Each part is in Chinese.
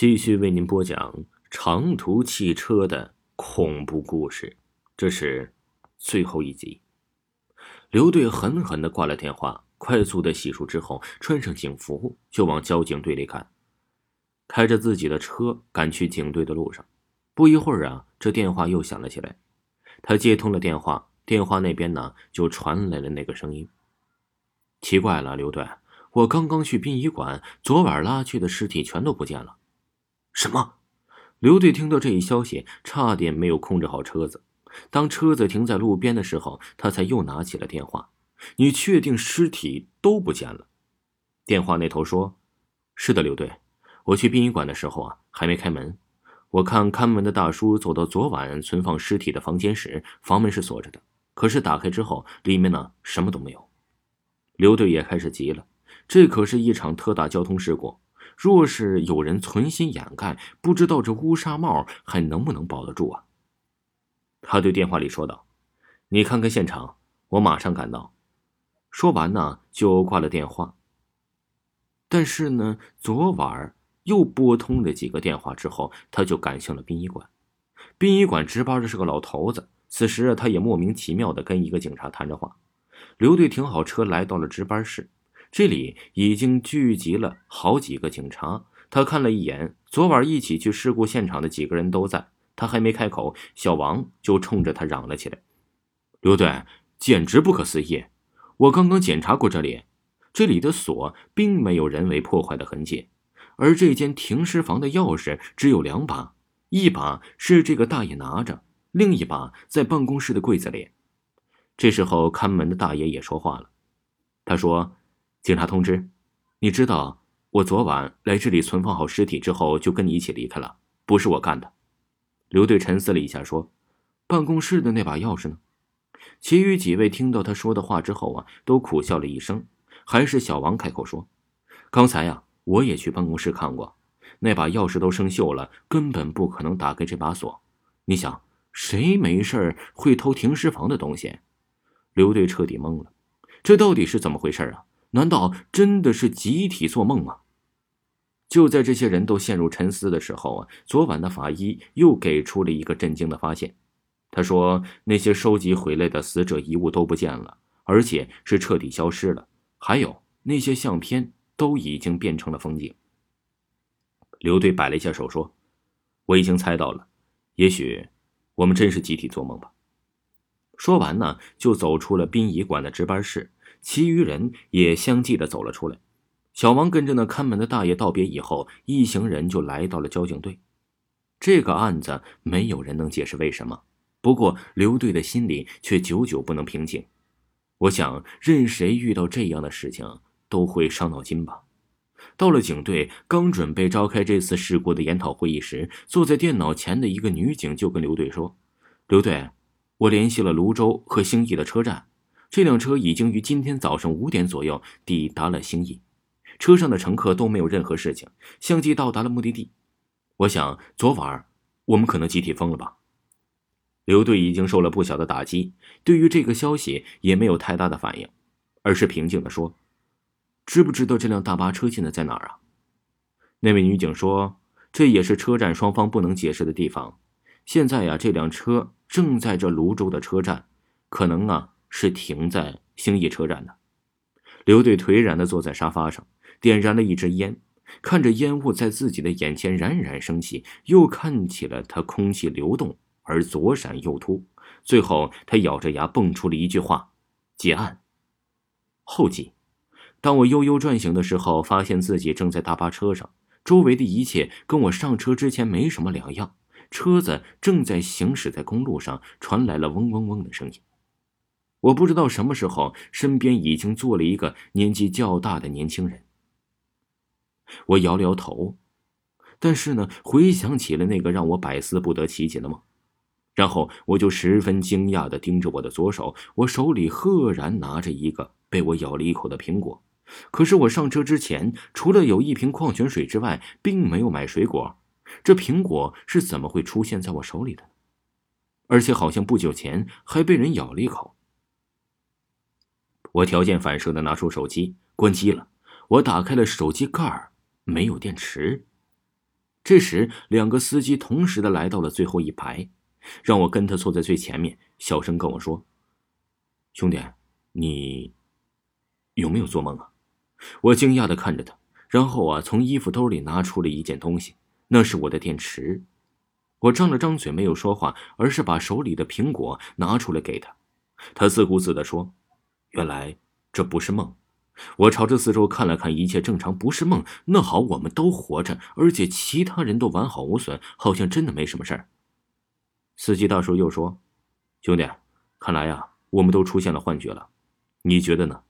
继续为您播讲长途汽车的恐怖故事，这是最后一集。刘队狠狠的挂了电话，快速的洗漱之后，穿上警服就往交警队里赶。开着自己的车赶去警队的路上，不一会儿啊，这电话又响了起来。他接通了电话，电话那边呢就传来了那个声音。奇怪了，刘队，我刚刚去殡仪馆，昨晚拉去的尸体全都不见了。什么？刘队听到这一消息，差点没有控制好车子。当车子停在路边的时候，他才又拿起了电话。你确定尸体都不见了？电话那头说：“是的，刘队，我去殡仪馆的时候啊，还没开门。我看看门的大叔走到昨晚存放尸体的房间时，房门是锁着的。可是打开之后，里面呢什么都没有。”刘队也开始急了，这可是一场特大交通事故。若是有人存心掩盖，不知道这乌纱帽还能不能保得住啊？他对电话里说道：“你看看现场，我马上赶到。”说完呢，就挂了电话。但是呢，昨晚又拨通了几个电话之后，他就赶向了殡仪馆。殡仪馆值班的是个老头子，此时他也莫名其妙的跟一个警察谈着话。刘队停好车，来到了值班室。这里已经聚集了好几个警察。他看了一眼，昨晚一起去事故现场的几个人都在。他还没开口，小王就冲着他嚷了起来：“刘队，简直不可思议！我刚刚检查过这里，这里的锁并没有人为破坏的痕迹，而这间停尸房的钥匙只有两把，一把是这个大爷拿着，另一把在办公室的柜子里。”这时候，看门的大爷也说话了，他说。警察通知，你知道我昨晚来这里存放好尸体之后就跟你一起离开了，不是我干的。刘队沉思了一下，说：“办公室的那把钥匙呢？”其余几位听到他说的话之后啊，都苦笑了一声。还是小王开口说：“刚才呀，我也去办公室看过，那把钥匙都生锈了，根本不可能打开这把锁。你想，谁没事会偷停尸房的东西？”刘队彻底懵了，这到底是怎么回事啊？难道真的是集体做梦吗？就在这些人都陷入沉思的时候啊，昨晚的法医又给出了一个震惊的发现。他说：“那些收集回来的死者遗物都不见了，而且是彻底消失了。还有那些相片都已经变成了风景。”刘队摆了一下手说：“我已经猜到了，也许我们真是集体做梦吧。”说完呢，就走出了殡仪馆的值班室。其余人也相继的走了出来。小王跟着那看门的大爷道别以后，一行人就来到了交警队。这个案子没有人能解释为什么，不过刘队的心里却久久不能平静。我想，任谁遇到这样的事情都会伤脑筋吧。到了警队，刚准备召开这次事故的研讨会议时，坐在电脑前的一个女警就跟刘队说：“刘队，我联系了泸州和兴义的车站。”这辆车已经于今天早上五点左右抵达了兴义，车上的乘客都没有任何事情，相继到达了目的地。我想，昨晚我们可能集体疯了吧？刘队已经受了不小的打击，对于这个消息也没有太大的反应，而是平静地说：“知不知道这辆大巴车现在在哪儿啊？”那位女警说：“这也是车站双方不能解释的地方。现在呀，这辆车正在这泸州的车站，可能啊。”是停在兴义车站的。刘队颓然的坐在沙发上，点燃了一支烟，看着烟雾在自己的眼前冉冉升起，又看起了他空气流动而左闪右突。最后，他咬着牙蹦出了一句话：“结案。”后记：当我悠悠转醒的时候，发现自己正在大巴车上，周围的一切跟我上车之前没什么两样。车子正在行驶在公路上，传来了嗡嗡嗡的声音。我不知道什么时候，身边已经坐了一个年纪较大的年轻人。我摇了摇头，但是呢，回想起了那个让我百思不得其解的梦，然后我就十分惊讶的盯着我的左手，我手里赫然拿着一个被我咬了一口的苹果。可是我上车之前，除了有一瓶矿泉水之外，并没有买水果。这苹果是怎么会出现在我手里的？而且好像不久前还被人咬了一口。我条件反射的拿出手机，关机了。我打开了手机盖儿，没有电池。这时，两个司机同时的来到了最后一排，让我跟他坐在最前面，小声跟我说：“兄弟，你有没有做梦啊？”我惊讶的看着他，然后啊，从衣服兜里拿出了一件东西，那是我的电池。我张了张嘴，没有说话，而是把手里的苹果拿出来给他。他自顾自的说：“原来这不是梦。”我朝着四周看了看，一切正常，不是梦。那好，我们都活着，而且其他人都完好无损，好像真的没什么事儿。司机大叔又说：“兄弟，看来呀，我们都出现了幻觉了，你觉得呢？”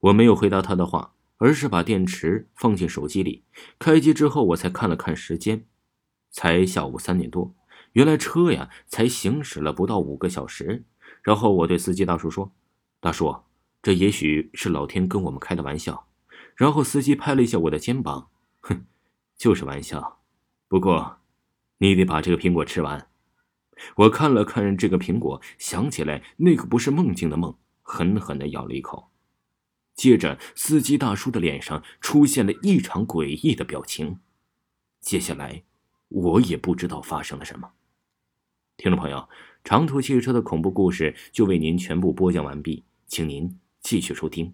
我没有回答他的话，而是把电池放进手机里。开机之后，我才看了看时间，才下午三点多。原来车呀，才行驶了不到五个小时。然后我对司机大叔说：“大叔。”这也许是老天跟我们开的玩笑，然后司机拍了一下我的肩膀，哼，就是玩笑。不过，你得把这个苹果吃完。我看了看这个苹果，想起来那个不是梦境的梦，狠狠的咬了一口。接着，司机大叔的脸上出现了异常诡异的表情。接下来，我也不知道发生了什么。听众朋友，长途汽车的恐怖故事就为您全部播讲完毕，请您。继续收听。